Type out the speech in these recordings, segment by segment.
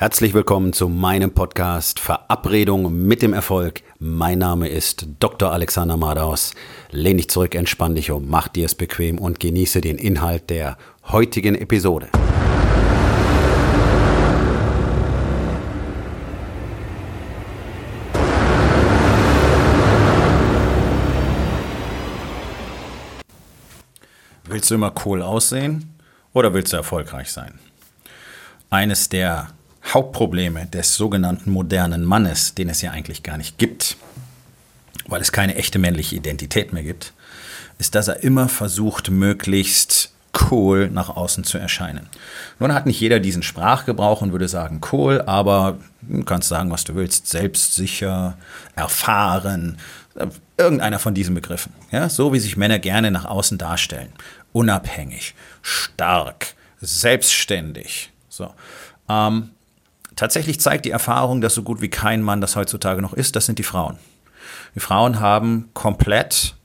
Herzlich willkommen zu meinem Podcast Verabredung mit dem Erfolg. Mein Name ist Dr. Alexander Madaus. Lehn dich zurück, entspann dich um, mach dir es bequem und genieße den Inhalt der heutigen Episode. Willst du immer cool aussehen oder willst du erfolgreich sein? Eines der Hauptprobleme des sogenannten modernen Mannes, den es ja eigentlich gar nicht gibt, weil es keine echte männliche Identität mehr gibt, ist, dass er immer versucht, möglichst cool nach außen zu erscheinen. Nun hat nicht jeder diesen Sprachgebrauch und würde sagen cool, aber du kannst sagen, was du willst, selbstsicher, erfahren, irgendeiner von diesen Begriffen. Ja, so wie sich Männer gerne nach außen darstellen. Unabhängig, stark, selbstständig. So. Ähm, tatsächlich zeigt die Erfahrung, dass so gut wie kein Mann das heutzutage noch ist, das sind die Frauen. Die Frauen haben komplett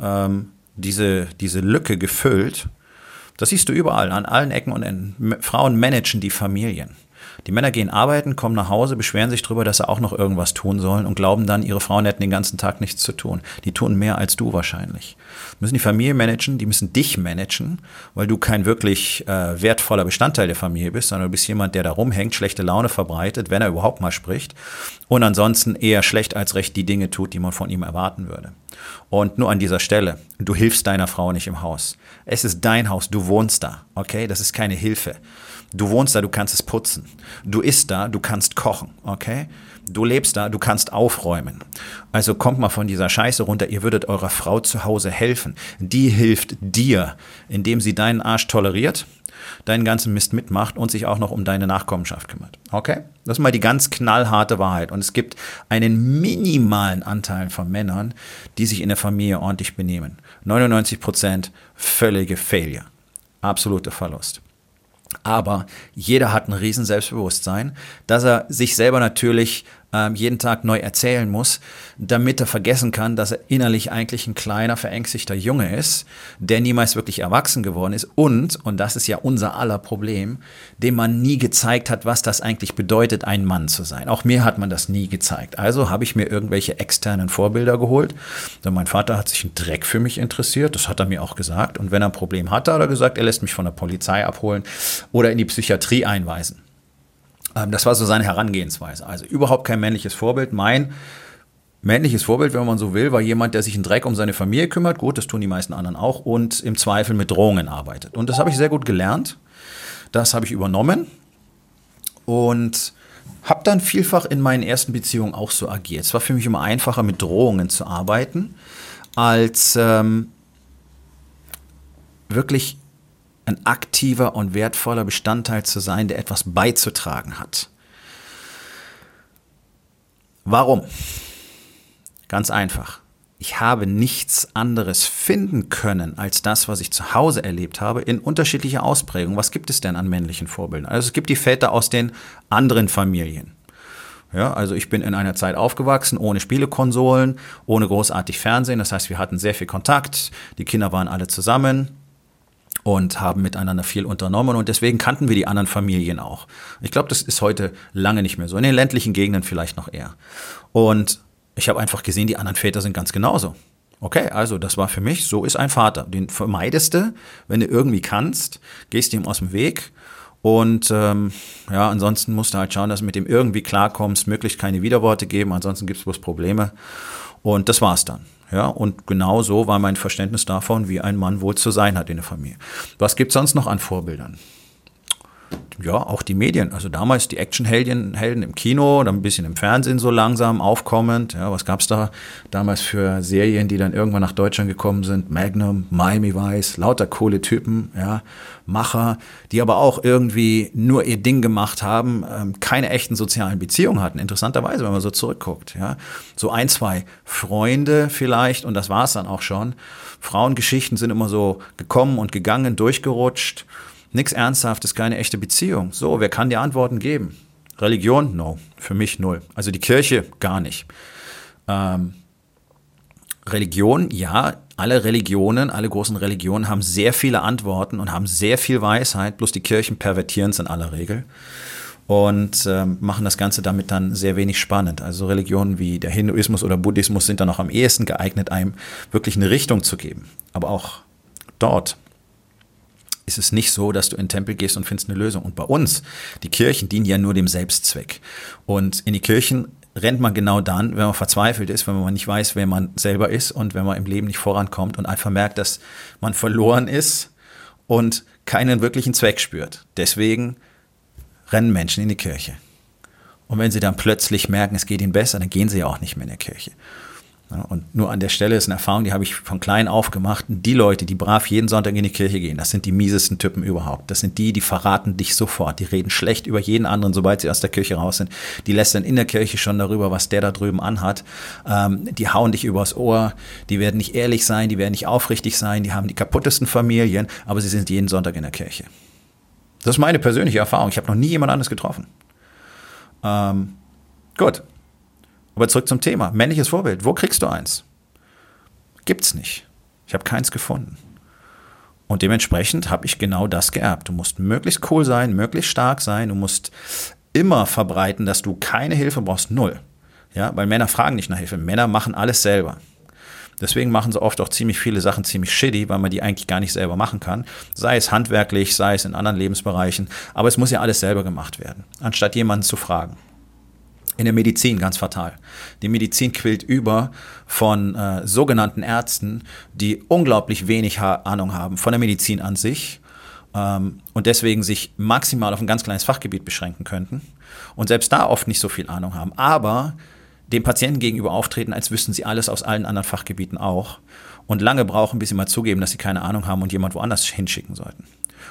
ähm, diese, diese Lücke gefüllt. Das siehst du überall, an allen Ecken und Enden. Frauen managen die Familien. Die Männer gehen arbeiten, kommen nach Hause, beschweren sich darüber, dass sie auch noch irgendwas tun sollen und glauben dann, ihre Frauen hätten den ganzen Tag nichts zu tun. Die tun mehr als du wahrscheinlich. Die müssen die Familie managen, die müssen dich managen, weil du kein wirklich äh, wertvoller Bestandteil der Familie bist, sondern du bist jemand, der da rumhängt, schlechte Laune verbreitet, wenn er überhaupt mal spricht und ansonsten eher schlecht als recht die Dinge tut, die man von ihm erwarten würde. Und nur an dieser Stelle, du hilfst deiner Frau nicht im Haus. Es ist dein Haus, du wohnst da, okay? Das ist keine Hilfe. Du wohnst da, du kannst es putzen. Du isst da, du kannst kochen, okay? Du lebst da, du kannst aufräumen. Also kommt mal von dieser Scheiße runter, ihr würdet eurer Frau zu Hause helfen. Die hilft dir, indem sie deinen Arsch toleriert, deinen ganzen Mist mitmacht und sich auch noch um deine Nachkommenschaft kümmert. Okay? Das ist mal die ganz knallharte Wahrheit. Und es gibt einen minimalen Anteil von Männern, die sich in der Familie ordentlich benehmen. 99 Prozent völlige Failure. Absoluter Verlust. Aber jeder hat ein riesen Selbstbewusstsein, dass er sich selber natürlich ähm, jeden Tag neu erzählen muss, damit er vergessen kann, dass er innerlich eigentlich ein kleiner, verängstigter Junge ist, der niemals wirklich erwachsen geworden ist und, und das ist ja unser aller Problem, dem man nie gezeigt hat, was das eigentlich bedeutet, ein Mann zu sein. Auch mir hat man das nie gezeigt. Also habe ich mir irgendwelche externen Vorbilder geholt. Denn mein Vater hat sich ein Dreck für mich interessiert, das hat er mir auch gesagt. Und wenn er ein Problem hatte, hat er gesagt, er lässt mich von der Polizei abholen oder in die Psychiatrie einweisen. Ähm, das war so seine Herangehensweise. Also überhaupt kein männliches Vorbild. Mein männliches Vorbild, wenn man so will, war jemand, der sich in Dreck um seine Familie kümmert. Gut, das tun die meisten anderen auch. Und im Zweifel mit Drohungen arbeitet. Und das habe ich sehr gut gelernt. Das habe ich übernommen. Und habe dann vielfach in meinen ersten Beziehungen auch so agiert. Es war für mich immer einfacher, mit Drohungen zu arbeiten, als ähm, wirklich ein aktiver und wertvoller Bestandteil zu sein, der etwas beizutragen hat. Warum? Ganz einfach. Ich habe nichts anderes finden können als das, was ich zu Hause erlebt habe, in unterschiedlicher Ausprägung. Was gibt es denn an männlichen Vorbildern? Also es gibt die Väter aus den anderen Familien. Ja, also ich bin in einer Zeit aufgewachsen, ohne Spielekonsolen, ohne großartig Fernsehen. Das heißt, wir hatten sehr viel Kontakt. Die Kinder waren alle zusammen und haben miteinander viel unternommen und deswegen kannten wir die anderen Familien auch. Ich glaube, das ist heute lange nicht mehr so. In den ländlichen Gegenden vielleicht noch eher. Und ich habe einfach gesehen, die anderen Väter sind ganz genauso. Okay, also das war für mich, so ist ein Vater. Den vermeidest du, wenn du irgendwie kannst, gehst ihm aus dem Weg und ähm, ja, ansonsten musst du halt schauen, dass du mit dem irgendwie klarkommst, möglichst keine Widerworte geben, ansonsten gibt es bloß Probleme. Und das war's dann. Ja, und genau so war mein Verständnis davon, wie ein Mann wohl zu sein hat in der Familie. Was gibt es sonst noch an Vorbildern? Ja, auch die Medien. Also damals die Actionhelden Helden im Kino, dann ein bisschen im Fernsehen so langsam aufkommend. Ja, was gab's da damals für Serien, die dann irgendwann nach Deutschland gekommen sind? Magnum, Miami Vice, lauter coole Typen, ja, Macher, die aber auch irgendwie nur ihr Ding gemacht haben, ähm, keine echten sozialen Beziehungen hatten. Interessanterweise, wenn man so zurückguckt. Ja, so ein, zwei Freunde vielleicht und das war's dann auch schon. Frauengeschichten sind immer so gekommen und gegangen, durchgerutscht. Nichts Ernsthaftes, keine echte Beziehung. So, wer kann die Antworten geben? Religion? No, für mich null. Also die Kirche gar nicht. Ähm, Religion, ja, alle Religionen, alle großen Religionen haben sehr viele Antworten und haben sehr viel Weisheit, bloß die Kirchen pervertieren es in aller Regel. und äh, machen das Ganze damit dann sehr wenig spannend. Also Religionen wie der Hinduismus oder Buddhismus sind dann auch am ehesten geeignet, einem wirklich eine Richtung zu geben. Aber auch dort ist es nicht so, dass du in den Tempel gehst und findest eine Lösung. Und bei uns, die Kirchen dienen ja nur dem Selbstzweck. Und in die Kirchen rennt man genau dann, wenn man verzweifelt ist, wenn man nicht weiß, wer man selber ist und wenn man im Leben nicht vorankommt und einfach merkt, dass man verloren ist und keinen wirklichen Zweck spürt. Deswegen rennen Menschen in die Kirche. Und wenn sie dann plötzlich merken, es geht ihnen besser, dann gehen sie ja auch nicht mehr in die Kirche. Und nur an der Stelle ist eine Erfahrung, die habe ich von klein auf gemacht. Die Leute, die brav jeden Sonntag in die Kirche gehen, das sind die miesesten Typen überhaupt. Das sind die, die verraten dich sofort. Die reden schlecht über jeden anderen, sobald sie aus der Kirche raus sind. Die lästern in der Kirche schon darüber, was der da drüben anhat. Ähm, die hauen dich übers Ohr. Die werden nicht ehrlich sein, die werden nicht aufrichtig sein. Die haben die kaputtesten Familien, aber sie sind jeden Sonntag in der Kirche. Das ist meine persönliche Erfahrung. Ich habe noch nie jemand anderes getroffen. Ähm, gut. Aber zurück zum Thema. Männliches Vorbild. Wo kriegst du eins? Gibt's nicht. Ich habe keins gefunden. Und dementsprechend habe ich genau das geerbt. Du musst möglichst cool sein, möglichst stark sein. Du musst immer verbreiten, dass du keine Hilfe brauchst. Null. Ja, weil Männer fragen nicht nach Hilfe. Männer machen alles selber. Deswegen machen sie oft auch ziemlich viele Sachen ziemlich shitty, weil man die eigentlich gar nicht selber machen kann. Sei es handwerklich, sei es in anderen Lebensbereichen. Aber es muss ja alles selber gemacht werden, anstatt jemanden zu fragen. In der Medizin ganz fatal. Die Medizin quillt über von äh, sogenannten Ärzten, die unglaublich wenig ha Ahnung haben von der Medizin an sich ähm, und deswegen sich maximal auf ein ganz kleines Fachgebiet beschränken könnten und selbst da oft nicht so viel Ahnung haben. Aber dem Patienten gegenüber auftreten, als wüssten sie alles aus allen anderen Fachgebieten auch und lange brauchen, bis sie mal zugeben, dass sie keine Ahnung haben und jemand woanders hinschicken sollten.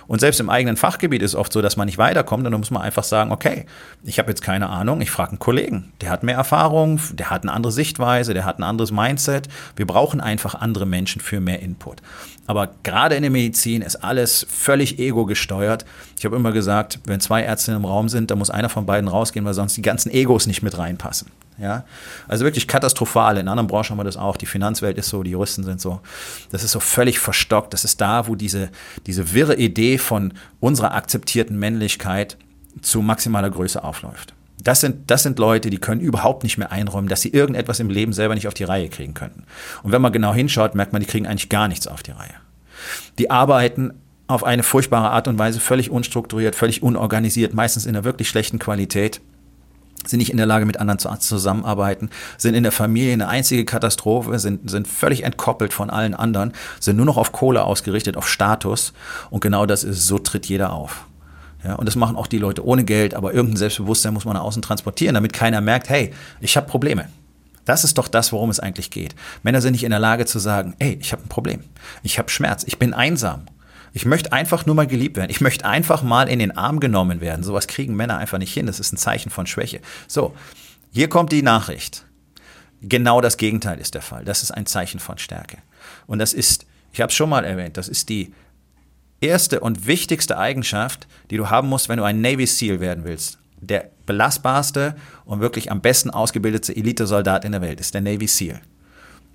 Und selbst im eigenen Fachgebiet ist oft so, dass man nicht weiterkommt und dann muss man einfach sagen, okay, ich habe jetzt keine Ahnung, ich frage einen Kollegen, der hat mehr Erfahrung, der hat eine andere Sichtweise, der hat ein anderes Mindset. Wir brauchen einfach andere Menschen für mehr Input. Aber gerade in der Medizin ist alles völlig ego gesteuert. Ich habe immer gesagt, wenn zwei Ärzte im Raum sind, dann muss einer von beiden rausgehen, weil sonst die ganzen Egos nicht mit reinpassen. Ja, also wirklich katastrophal. In anderen Branchen haben wir das auch. Die Finanzwelt ist so, die Juristen sind so. Das ist so völlig verstockt. Das ist da, wo diese, diese wirre Idee von unserer akzeptierten Männlichkeit zu maximaler Größe aufläuft. Das sind, das sind Leute, die können überhaupt nicht mehr einräumen, dass sie irgendetwas im Leben selber nicht auf die Reihe kriegen könnten. Und wenn man genau hinschaut, merkt man, die kriegen eigentlich gar nichts auf die Reihe. Die arbeiten auf eine furchtbare Art und Weise, völlig unstrukturiert, völlig unorganisiert, meistens in einer wirklich schlechten Qualität sind nicht in der Lage, mit anderen zu, zusammenarbeiten, sind in der Familie eine einzige Katastrophe, sind, sind völlig entkoppelt von allen anderen, sind nur noch auf Kohle ausgerichtet, auf Status. Und genau das ist, so tritt jeder auf. Ja, und das machen auch die Leute ohne Geld, aber irgendein Selbstbewusstsein muss man nach außen transportieren, damit keiner merkt, hey, ich habe Probleme. Das ist doch das, worum es eigentlich geht. Männer sind nicht in der Lage zu sagen, hey, ich habe ein Problem, ich habe Schmerz, ich bin einsam ich möchte einfach nur mal geliebt werden. Ich möchte einfach mal in den Arm genommen werden. Sowas kriegen Männer einfach nicht hin. Das ist ein Zeichen von Schwäche. So, hier kommt die Nachricht. Genau das Gegenteil ist der Fall. Das ist ein Zeichen von Stärke. Und das ist, ich habe es schon mal erwähnt, das ist die erste und wichtigste Eigenschaft, die du haben musst, wenn du ein Navy SEAL werden willst. Der belastbarste und wirklich am besten ausgebildete Elitesoldat in der Welt ist der Navy SEAL.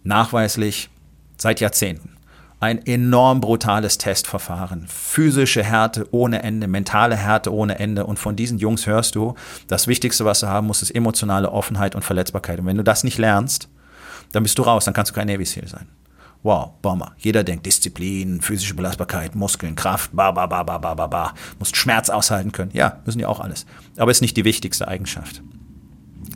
Nachweislich seit Jahrzehnten ein enorm brutales Testverfahren. Physische Härte ohne Ende, mentale Härte ohne Ende. Und von diesen Jungs hörst du, das Wichtigste, was du haben musst, ist emotionale Offenheit und Verletzbarkeit. Und wenn du das nicht lernst, dann bist du raus, dann kannst du kein Navy SEAL sein. Wow, Bomber. Jeder denkt Disziplin, physische Belastbarkeit, Muskeln, Kraft, ba, ba, ba, ba, ba, ba, ba. Musst Schmerz aushalten können. Ja, müssen die auch alles. Aber ist nicht die wichtigste Eigenschaft.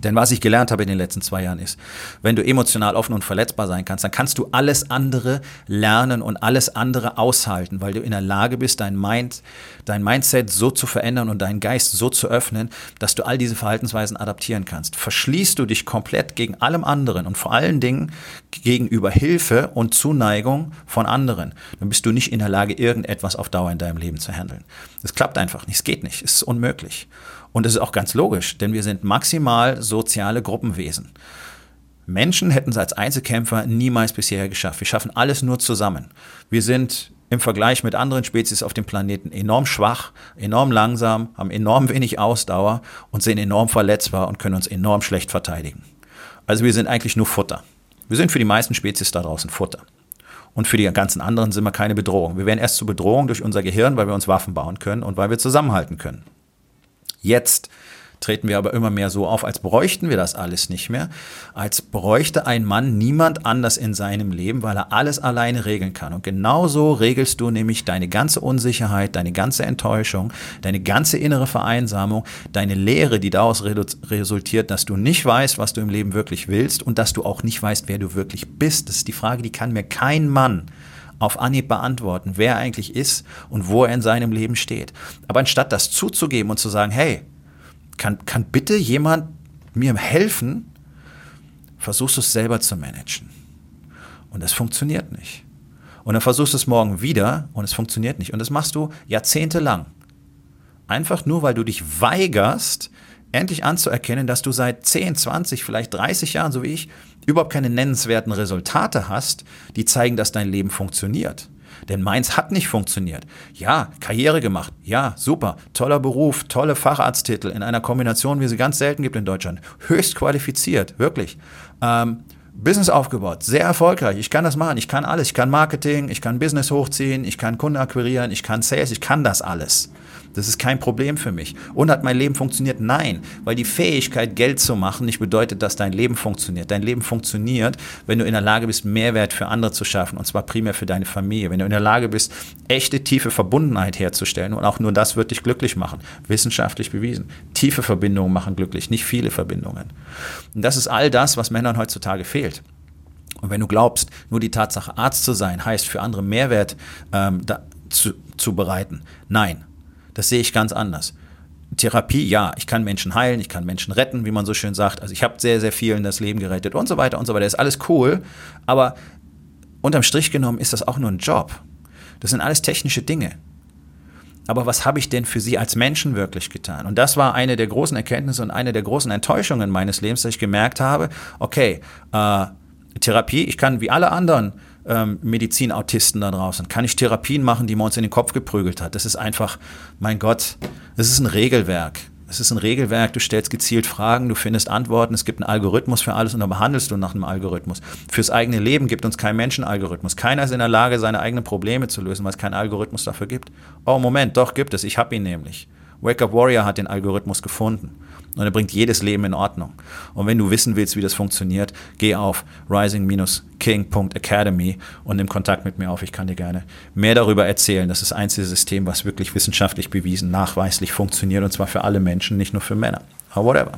Denn was ich gelernt habe in den letzten zwei Jahren ist, wenn du emotional offen und verletzbar sein kannst, dann kannst du alles andere lernen und alles andere aushalten, weil du in der Lage bist, dein Mind, dein Mindset so zu verändern und deinen Geist so zu öffnen, dass du all diese Verhaltensweisen adaptieren kannst. Verschließt du dich komplett gegen allem anderen und vor allen Dingen gegenüber Hilfe und Zuneigung von anderen, dann bist du nicht in der Lage, irgendetwas auf Dauer in deinem Leben zu handeln. Das klappt einfach nicht, es geht nicht, es ist unmöglich. Und das ist auch ganz logisch, denn wir sind maximal soziale Gruppenwesen. Menschen hätten es als Einzelkämpfer niemals bisher geschafft. Wir schaffen alles nur zusammen. Wir sind im Vergleich mit anderen Spezies auf dem Planeten enorm schwach, enorm langsam, haben enorm wenig Ausdauer und sind enorm verletzbar und können uns enorm schlecht verteidigen. Also wir sind eigentlich nur Futter. Wir sind für die meisten Spezies da draußen Futter. Und für die ganzen anderen sind wir keine Bedrohung. Wir werden erst zur Bedrohung durch unser Gehirn, weil wir uns Waffen bauen können und weil wir zusammenhalten können. Jetzt treten wir aber immer mehr so auf, als bräuchten wir das alles nicht mehr, als bräuchte ein Mann niemand anders in seinem Leben, weil er alles alleine regeln kann. Und genauso regelst du nämlich deine ganze Unsicherheit, deine ganze Enttäuschung, deine ganze innere Vereinsamung, deine Lehre, die daraus resultiert, dass du nicht weißt, was du im Leben wirklich willst und dass du auch nicht weißt, wer du wirklich bist. Das ist die Frage, die kann mir kein Mann auf Anhieb beantworten, wer er eigentlich ist und wo er in seinem Leben steht. Aber anstatt das zuzugeben und zu sagen, hey, kann, kann bitte jemand mir helfen? Versuchst du es selber zu managen. Und es funktioniert nicht. Und dann versuchst du es morgen wieder und es funktioniert nicht. Und das machst du jahrzehntelang. Einfach nur, weil du dich weigerst, endlich anzuerkennen, dass du seit 10, 20, vielleicht 30 Jahren, so wie ich, überhaupt keine nennenswerten Resultate hast, die zeigen, dass dein Leben funktioniert. Denn meins hat nicht funktioniert. Ja, Karriere gemacht. Ja, super. Toller Beruf, tolle Facharzttitel in einer Kombination, wie sie ganz selten gibt in Deutschland. Höchst qualifiziert, wirklich. Ähm, Business aufgebaut, sehr erfolgreich. Ich kann das machen. Ich kann alles. Ich kann Marketing, ich kann Business hochziehen, ich kann Kunden akquirieren, ich kann Sales, ich kann das alles. Das ist kein Problem für mich. Und hat mein Leben funktioniert? Nein, weil die Fähigkeit, Geld zu machen, nicht bedeutet, dass dein Leben funktioniert. Dein Leben funktioniert, wenn du in der Lage bist, Mehrwert für andere zu schaffen, und zwar primär für deine Familie. Wenn du in der Lage bist, echte tiefe Verbundenheit herzustellen, und auch nur das wird dich glücklich machen. Wissenschaftlich bewiesen. Tiefe Verbindungen machen glücklich, nicht viele Verbindungen. Und das ist all das, was Männern heutzutage fehlt. Und wenn du glaubst, nur die Tatsache, Arzt zu sein, heißt für andere Mehrwert ähm, da, zu, zu bereiten, nein, das sehe ich ganz anders. Therapie, ja, ich kann Menschen heilen, ich kann Menschen retten, wie man so schön sagt. Also ich habe sehr, sehr vielen das Leben gerettet und so weiter und so weiter. Das ist alles cool, aber unterm Strich genommen ist das auch nur ein Job. Das sind alles technische Dinge. Aber was habe ich denn für sie als Menschen wirklich getan? Und das war eine der großen Erkenntnisse und eine der großen Enttäuschungen meines Lebens, dass ich gemerkt habe, okay, äh, Therapie, ich kann wie alle anderen ähm, Medizinautisten da draußen? Kann ich Therapien machen, die man uns in den Kopf geprügelt hat? Das ist einfach, mein Gott, das ist ein Regelwerk. Es ist ein Regelwerk, du stellst gezielt Fragen, du findest Antworten, es gibt einen Algorithmus für alles und dann behandelst du nach einem Algorithmus. Fürs eigene Leben gibt uns kein Menschenalgorithmus. Keiner ist in der Lage, seine eigenen Probleme zu lösen, weil es keinen Algorithmus dafür gibt. Oh, Moment, doch gibt es, ich habe ihn nämlich. Wake Up Warrior hat den Algorithmus gefunden. Und er bringt jedes Leben in Ordnung. Und wenn du wissen willst, wie das funktioniert, geh auf rising-king.academy und nimm Kontakt mit mir auf. Ich kann dir gerne mehr darüber erzählen. Das ist das einzige System, was wirklich wissenschaftlich bewiesen, nachweislich funktioniert. Und zwar für alle Menschen, nicht nur für Männer. Aber whatever.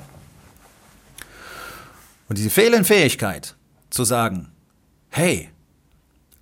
Und diese fehlende Fähigkeit zu sagen, hey,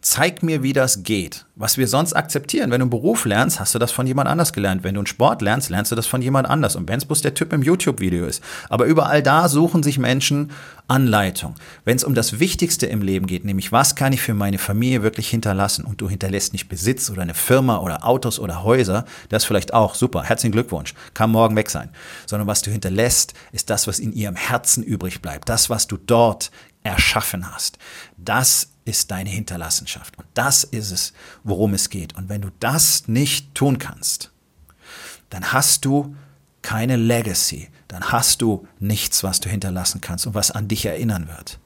zeig mir, wie das geht. Was wir sonst akzeptieren. Wenn du einen Beruf lernst, hast du das von jemand anders gelernt. Wenn du einen Sport lernst, lernst du das von jemand anders. Und wenn es bloß der Typ im YouTube-Video ist. Aber überall da suchen sich Menschen Anleitung. Wenn es um das Wichtigste im Leben geht, nämlich was kann ich für meine Familie wirklich hinterlassen? Und du hinterlässt nicht Besitz oder eine Firma oder Autos oder Häuser, das vielleicht auch super. Herzlichen Glückwunsch. Kann morgen weg sein. Sondern was du hinterlässt, ist das, was in ihrem Herzen übrig bleibt. Das, was du dort erschaffen hast. Das ist deine Hinterlassenschaft. Und das ist es, worum es geht. Und wenn du das nicht tun kannst, dann hast du keine Legacy. Dann hast du nichts, was du hinterlassen kannst und was an dich erinnern wird.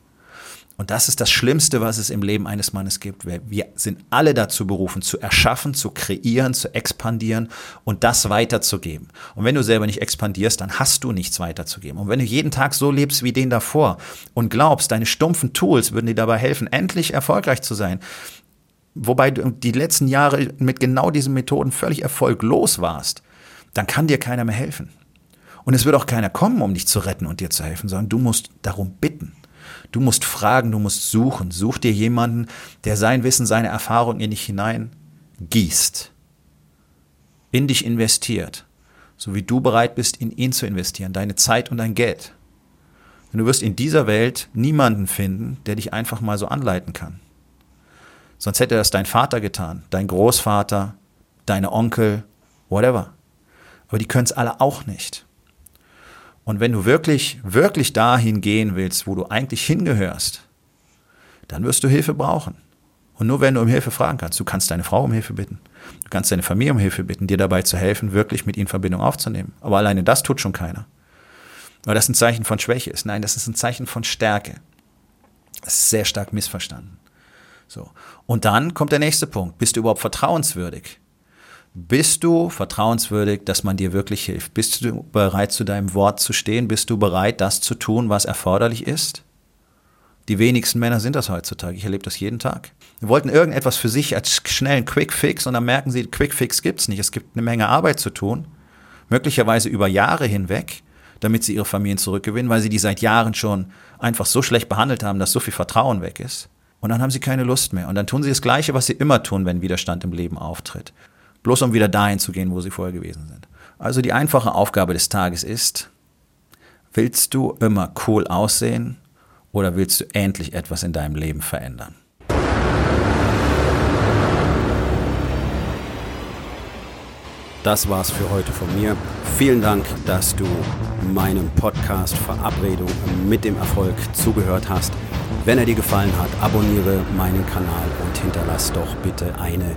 Und das ist das Schlimmste, was es im Leben eines Mannes gibt. Wir sind alle dazu berufen, zu erschaffen, zu kreieren, zu expandieren und das weiterzugeben. Und wenn du selber nicht expandierst, dann hast du nichts weiterzugeben. Und wenn du jeden Tag so lebst wie den davor und glaubst, deine stumpfen Tools würden dir dabei helfen, endlich erfolgreich zu sein, wobei du die letzten Jahre mit genau diesen Methoden völlig erfolglos warst, dann kann dir keiner mehr helfen. Und es wird auch keiner kommen, um dich zu retten und dir zu helfen, sondern du musst darum bitten. Du musst fragen, du musst suchen. Such dir jemanden, der sein Wissen, seine Erfahrung in dich hinein gießt, in dich investiert, so wie du bereit bist, in ihn zu investieren, deine Zeit und dein Geld. Denn du wirst in dieser Welt niemanden finden, der dich einfach mal so anleiten kann. Sonst hätte das dein Vater getan, dein Großvater, deine Onkel, whatever. Aber die können es alle auch nicht. Und wenn du wirklich, wirklich dahin gehen willst, wo du eigentlich hingehörst, dann wirst du Hilfe brauchen. Und nur wenn du um Hilfe fragen kannst, du kannst deine Frau um Hilfe bitten, du kannst deine Familie um Hilfe bitten, dir dabei zu helfen, wirklich mit ihnen Verbindung aufzunehmen. Aber alleine das tut schon keiner. Weil das ein Zeichen von Schwäche ist. Nein, das ist ein Zeichen von Stärke. Das ist sehr stark missverstanden. So. Und dann kommt der nächste Punkt. Bist du überhaupt vertrauenswürdig? Bist du vertrauenswürdig, dass man dir wirklich hilft? Bist du bereit, zu deinem Wort zu stehen? Bist du bereit, das zu tun, was erforderlich ist? Die wenigsten Männer sind das heutzutage. Ich erlebe das jeden Tag. Sie wollten irgendetwas für sich als schnellen Quick-Fix und dann merken sie, Quick-Fix gibt es nicht. Es gibt eine Menge Arbeit zu tun, möglicherweise über Jahre hinweg, damit sie ihre Familien zurückgewinnen, weil sie die seit Jahren schon einfach so schlecht behandelt haben, dass so viel Vertrauen weg ist. Und dann haben sie keine Lust mehr. Und dann tun sie das Gleiche, was sie immer tun, wenn Widerstand im Leben auftritt bloß um wieder dahin zu gehen, wo sie vorher gewesen sind. Also die einfache Aufgabe des Tages ist, willst du immer cool aussehen oder willst du endlich etwas in deinem Leben verändern? Das war's für heute von mir. Vielen Dank, dass du meinem Podcast Verabredung mit dem Erfolg zugehört hast. Wenn er dir gefallen hat, abonniere meinen Kanal und hinterlass doch bitte eine